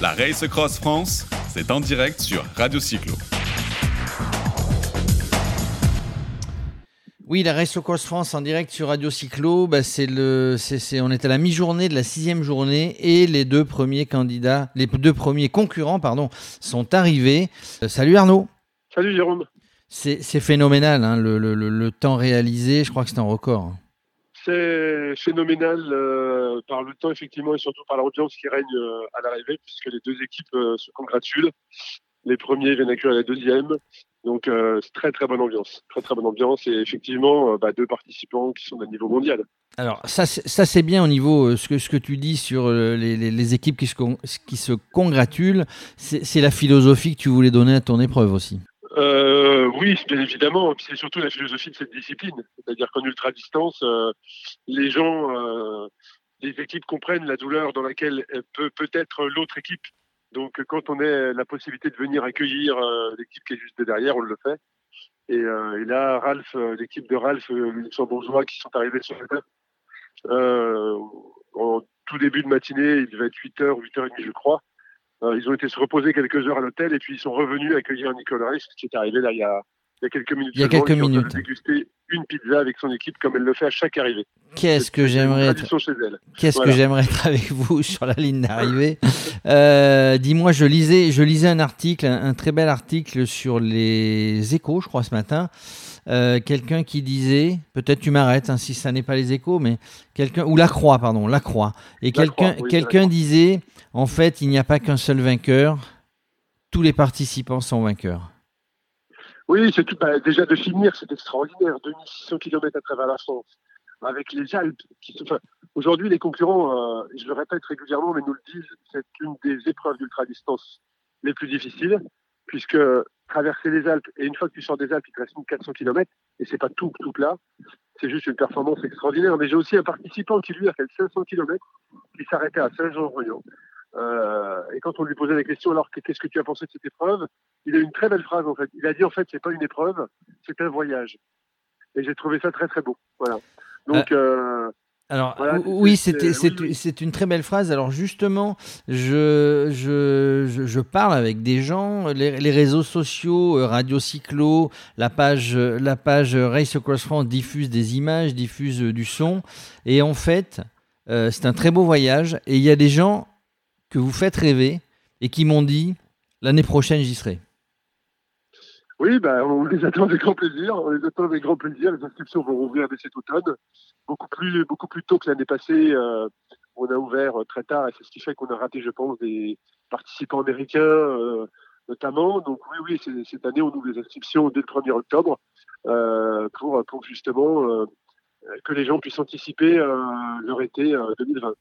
La Race Cross France, c'est en direct sur Radio Cyclo. Oui, la Race Cross France en direct sur Radio Cyclo, bah, c'est le, c'est, on est à la mi-journée de la sixième journée et les deux premiers candidats, les deux premiers concurrents, pardon, sont arrivés. Euh, salut Arnaud. Salut Jérôme. C'est, phénoménal, hein, le, le, le, temps réalisé, je crois que c'est un record. C'est phénoménal euh, par le temps, effectivement, et surtout par l'ambiance qui règne euh, à l'arrivée, puisque les deux équipes se congratulent. Les premiers viennent accueillir la deuxième. Donc euh, c'est très très bonne ambiance, très très bonne ambiance et effectivement euh, bah, deux participants qui sont d'un niveau mondial. Alors ça c'est bien au niveau euh, ce que tu dis sur les, les, équipes qui se qui se congratulent, c'est la philosophie que tu voulais donner à ton épreuve aussi. Oui, bien évidemment. C'est surtout la philosophie de cette discipline. C'est-à-dire qu'en ultra distance, les gens, les équipes comprennent la douleur dans laquelle peut peut-être l'autre équipe donc quand on a la possibilité de venir accueillir euh, l'équipe qui est juste derrière, on le fait. Et, euh, et là, Ralph, euh, l'équipe de Ralph, les luxembourgeois qui sont arrivés sur le terrain, en tout début de matinée, il devait être 8h, 8h30 je crois. Ils ont été se reposer quelques heures à l'hôtel et puis ils sont revenus accueillir Nicolas Rice qui est arrivé là il y a il y a quelques minutes. Il y a quelques minutes. déguster une pizza avec son équipe comme elle le fait à chaque arrivée. Qu'est-ce que j'aimerais être. Qu'est-ce que j'aimerais être avec vous sur la ligne d'arrivée. euh, Dis-moi, je lisais, je lisais un article, un, très bel article sur les échos, je crois, ce matin. Euh, quelqu'un qui disait, peut-être tu m'arrêtes hein, si ça n'est pas les échos, mais quelqu'un ou la Croix, pardon, la Croix. Et quelqu'un, quelqu'un disait, en fait, il n'y a pas qu'un seul vainqueur. Tous les participants sont vainqueurs. Oui, c'est tout. Bah, déjà de finir, c'est extraordinaire. 2600 km à travers la France, avec les Alpes. Aujourd'hui, les concurrents, euh, je le répète régulièrement, mais nous le disent, c'est une des épreuves d'ultra-distance les plus difficiles, puisque traverser les Alpes, et une fois que tu sors des Alpes, il te reste 1400 km, et c'est pas tout, tout là. C'est juste une performance extraordinaire. Mais j'ai aussi un participant qui, lui, a fait 500 km, qui s'arrêtait à Saint-Jean-Royan. Euh, et quand on lui posait la question, alors qu'est-ce que tu as pensé de cette épreuve? Il a une très belle phrase en fait. Il a dit en fait, c'est pas une épreuve, c'est un voyage. Et j'ai trouvé ça très très beau. Voilà. Donc. Euh, euh alors oui, c'était c'est une très belle phrase. Alors justement, je, je, je, parle avec des gens, les, les, réseaux sociaux, Radio Cyclo, la page la page Race Across France diffuse des images, diffuse du son, et en fait, euh, c'est un très beau voyage. Et il y a des gens que vous faites rêver et qui m'ont dit l'année prochaine j'y serai Oui, ben, on les attend avec grand plaisir. On les attend avec grand plaisir. Les inscriptions vont rouvrir cet automne, beaucoup plus, beaucoup plus tôt que l'année passée. Euh, on a ouvert très tard et c'est ce qui fait qu'on a raté, je pense, des participants américains euh, notamment. Donc oui, oui, cette année on ouvre les inscriptions dès le 1er octobre euh, pour, pour justement que les gens puissent anticiper leur été 2020.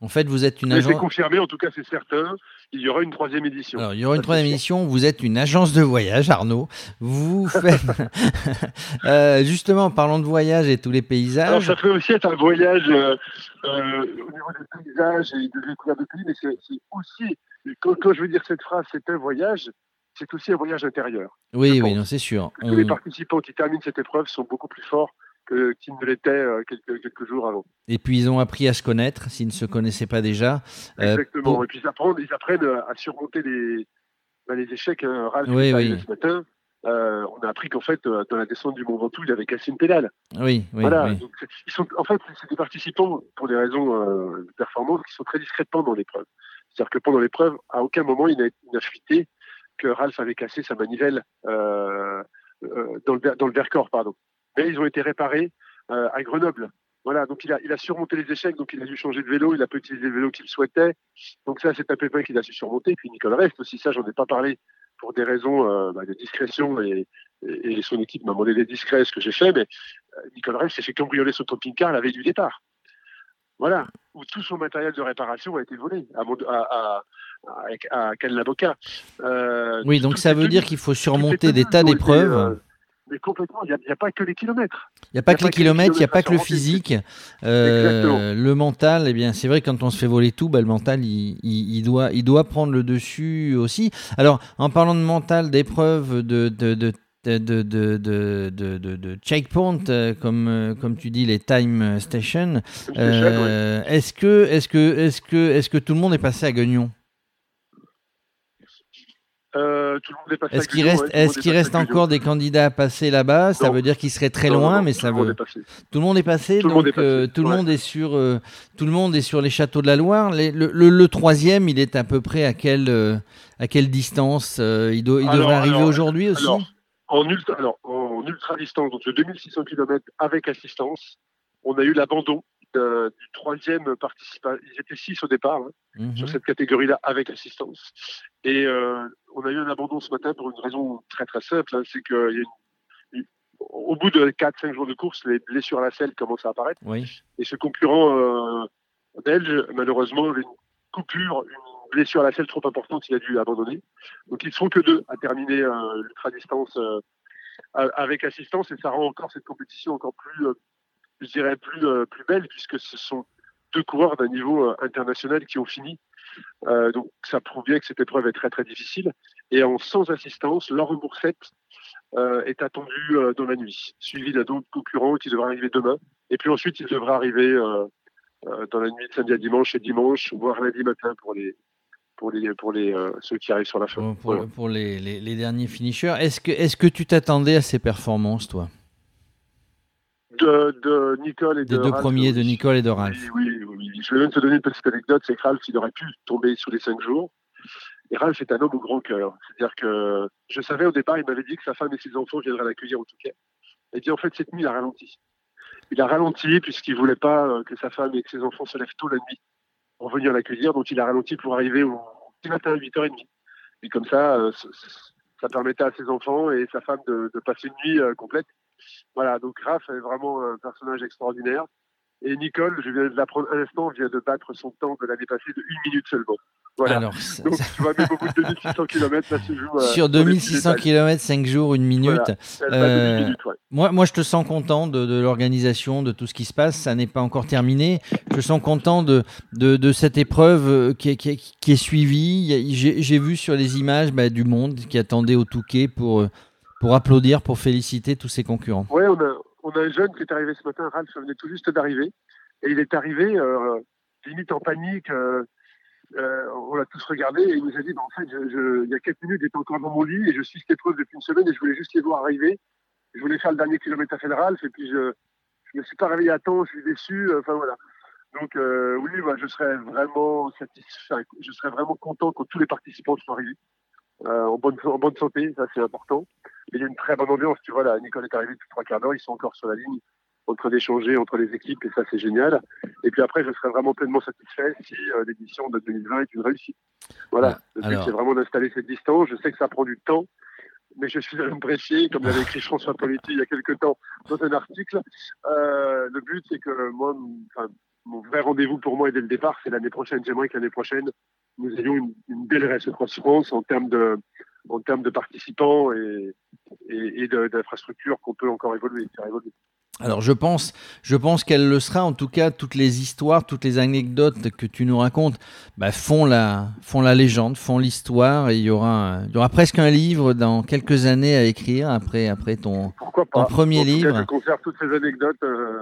En fait, vous êtes une agence. C'est confirmé, en tout cas, c'est certain. Il y aura une troisième édition. Alors, il y aura une troisième édition. Vous êtes une agence de voyage, Arnaud. Vous faites. euh, justement, parlons de voyage et tous les paysages. Alors, ça peut aussi être un voyage euh, euh, au niveau des paysages et de découverte de pays, mais c'est aussi. Quand, quand, je veux dire cette phrase, c'est un voyage, c'est aussi un voyage intérieur. Oui, oui, non, c'est sûr. Tous les participants qui terminent cette épreuve sont beaucoup plus forts qu'ils ne l'étaient euh, quelques, quelques, jours avant. Et puis ils ont appris à se connaître s'ils ne se connaissaient pas déjà. Euh, Exactement. Et puis ils apprennent, ils apprennent à surmonter les, bah, les échecs. Hein. Ralph, oui, oui. ce matin, euh, on a appris qu'en fait, dans la descente du Mont Ventoux, il avait cassé une pédale. Oui, oui. Voilà. Donc, ils sont, en fait, c'est des participants, pour des raisons de performance, qui sont très discrets pendant l'épreuve. C'est-à-dire que pendant l'épreuve, à aucun moment, il n'a fuité que Ralph avait cassé sa manivelle euh, dans, le, dans le Vercors, pardon mais ils ont été réparés euh, à Grenoble. Voilà, donc il a, il a surmonté les échecs, donc il a dû changer de vélo, il a pas utilisé le vélo qu'il souhaitait. Donc ça, c'est un pépin qu'il a su surmonter. Puis Nicole Rest aussi, ça, j'en ai pas parlé pour des raisons euh, bah, de discrétion et, et, son équipe m'a demandé d'être discret, ce que j'ai fait, mais euh, Nicole Rest s'est fait cambrioler son camping-car la veille du départ. Voilà, où tout son matériel de réparation a été volé à, à, à, à, euh, oui, donc ça veut dire qu'il faut surmonter des tas d'épreuves mais complètement, il n'y a, pas que les kilomètres. Il n'y a pas que les kilomètres, il n'y a pas que le physique. Euh, le mental, eh bien, c'est vrai, quand on se fait voler tout, bah, le mental, il, doit, il doit prendre le dessus aussi. Alors, en parlant de mental, d'épreuves, de, de, de, de, de, de, checkpoint, comme, comme tu dis, les time stations. Est-ce que, est que, est que, est que tout le monde est passé à Guignon euh, est-ce qu'il reste, est qu'il reste encore des candidats à passer là-bas? Ça veut dire qu'ils seraient très loin, mais ça veut. Tout le monde est passé. Tout, donc, le, monde est tout le monde est sur, euh, tout le monde est sur les châteaux de la Loire. le, troisième, il est à peu près à quelle, euh, à quelle distance Il, devrait arriver aujourd'hui aussi? en ultra, alors, en ultra distance, donc de 2600 km avec assistance, on a eu l'abandon du troisième participant. Ils étaient six au départ hein, mhm. sur cette catégorie-là avec assistance. Et euh, on a eu un abandon ce matin pour une raison très très simple, hein, c'est que au bout de 4-5 jours de course, les blessures à la selle commencent à apparaître. Et ce concurrent euh, belge, malheureusement, avait une coupure, une blessure à la selle trop importante, il a dû abandonner. Donc ils ne sont que deux à terminer euh, l'ultra-distance avec assistance et ça rend encore cette compétition encore plus je dirais, plus, euh, plus belle, puisque ce sont deux coureurs d'un niveau euh, international qui ont fini. Euh, donc ça prouve bien que cette épreuve est très très difficile. Et en sans assistance, Laurent Boursette euh, est attendu dans la nuit, suivi d'un autre concurrent qui devrait arriver demain. Et puis ensuite, il devra arriver dans la nuit de samedi à dimanche et dimanche, voire lundi matin pour les, pour les, pour les, ceux qui arrivent sur la fin. Pour, pour les, les, les, derniers finishers. Est-ce que, est -ce que tu t'attendais à ces performances, toi? De, Nicole et de Des deux premiers, de Nicole et de Ralph. Oui, oui, Je vais même te donner une petite anecdote, c'est que Ralph, il aurait pu tomber sous les cinq jours. Et Ralph est un homme au grand cœur. C'est-à-dire que je savais au départ, il m'avait dit que sa femme et ses enfants viendraient l'accueillir au Touquet. Et puis en fait, cette nuit, il a ralenti. Il a ralenti puisqu'il voulait pas euh, que sa femme et que ses enfants se lèvent tôt la nuit pour venir l'accueillir. Donc il a ralenti pour arriver au petit matin à 8h30. Et comme ça, euh, ça permettait à ses enfants et sa femme de, passer une nuit euh, complète. Voilà, donc Raph est vraiment un personnage extraordinaire. Et Nicole, je viens de l'apprendre un instant, vient de battre son temps de l'année passée de une minute seulement. Voilà. Donc, tu vois, bout de 2600 km, là, joue. Sur 2600 km, 5 jours, une minute. Euh, moi, moi, je te sens content de, l'organisation, de tout ce qui se passe. Ça n'est pas encore terminé. Je sens content de, de, cette épreuve euh, qui, qui, est suivie. J'ai vu sur les images bah, du monde qui attendait au Touquet pour euh, pour applaudir, pour féliciter tous ses concurrents. Oui, on a, un jeune qui est arrivé ce matin, Ralph venait tout juste d'arriver, et il est arrivé euh, limite en panique. Euh, euh, on l'a tous regardé et il nous a dit, bah, en fait, il y a quelques minutes, j'étais encore dans mon lit et je suis cette épreuve depuis une semaine et je voulais juste les voir arriver. Je voulais faire le dernier kilomètre à Fédéral et puis je ne me suis pas réveillé à temps, je suis déçu. Enfin voilà. Donc oui, bah, je serais vraiment satisfait, je serais vraiment content quand tous les participants soient arrivés. en, bonne, en bonne santé, ça c'est important il y a une très bonne ambiance. Tu vois, là, Nicole est arrivé depuis trois quarts d'heure, ils sont encore sur la ligne en train d'échanger entre les équipes et ça c'est génial. Et puis après, je serais vraiment pleinement satisfait si euh, l'édition de 2020 est une réussite. Voilà, le but c'est vraiment d'installer cette distance. Je sais que ça prend du temps, mais je suis pressé, comme l'avait écrit François Poletti il y a quelques temps dans un article. Euh, le but c'est que moi, mon vrai rendez-vous pour moi dès le départ, c'est l'année prochaine. J'aimerais que l'année prochaine, nous ayons une, une belle Race France en termes de en termes de participants et, et, d'infrastructures qu'on peut encore évoluer, faire évoluer. Alors je pense, je pense qu'elle le sera. En tout cas, toutes les histoires, toutes les anecdotes que tu nous racontes bah, font, la, font la légende, font l'histoire. Et il y, aura, il y aura presque un livre dans quelques années à écrire après, après ton, ton premier livre. je conserve toutes ces anecdotes. Euh,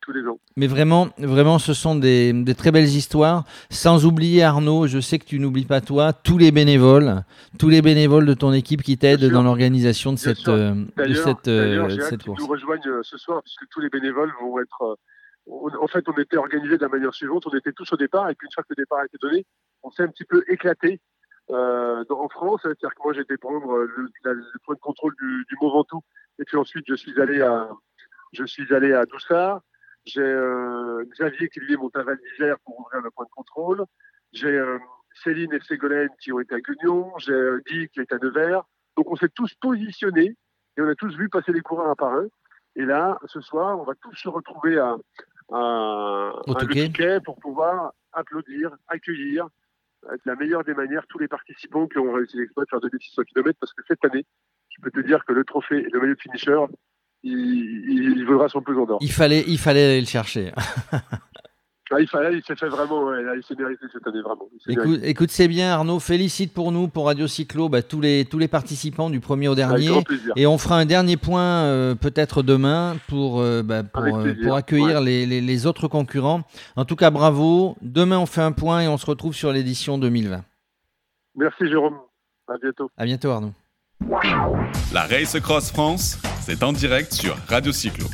tous les ans. Mais vraiment, vraiment, ce sont des, très belles histoires. Sans oublier Arnaud, je sais que tu n'oublies pas toi, tous les bénévoles, tous les bénévoles de ton équipe qui t'aident dans l'organisation de cette, euh, de cette, euh, cette course. nous rejoignent euh, ce soir, puisque tous les bénévoles vont être. en fait, on était organisés de la manière suivante. On était tous au départ, et puis une fois que le départ a été donné, on s'est un petit peu éclaté. en France, c'est-à-dire que moi j'étais prendre le, point de contrôle du, du Mont Ventoux, et puis ensuite je suis allé à, je suis allé à Doussard. J'ai euh, Xavier qui lui est monté à Val d'Isère pour ouvrir le point de contrôle. J'ai euh, Céline et Ségolène qui ont été à Guignon. J'ai euh, Guy qui est à Nevers. Donc on s'est tous positionnés et on a tous vu passer les coureurs un par un. Et là, ce soir, on va tous se retrouver à, à, à pour pouvoir applaudir, accueillir de la meilleure des manières tous les participants qui ont réussi l'exploit de faire 2600 km parce que cette année, je peux te dire que le trophée et le maillot de finisher, il, il, vaudra son pesant d'or. Il fallait, il fallait aller le chercher. Ah, il, s'est fait vraiment, il s'est mérité cette année vraiment. Écoute, c'est bien Arnaud, félicite pour nous, pour Radio Cyclo, bah, tous, les, tous les participants du premier au dernier. Et on fera un dernier point euh, peut-être demain pour, euh, bah, euh, pour, accueillir les, les, autres concurrents. En tout cas, bravo. Demain, on fait un point et on se retrouve sur l'édition 2020. Merci Jérôme. À bientôt. À bientôt Arnaud. La Race Cross France, c'est en direct sur Radio Cyclo.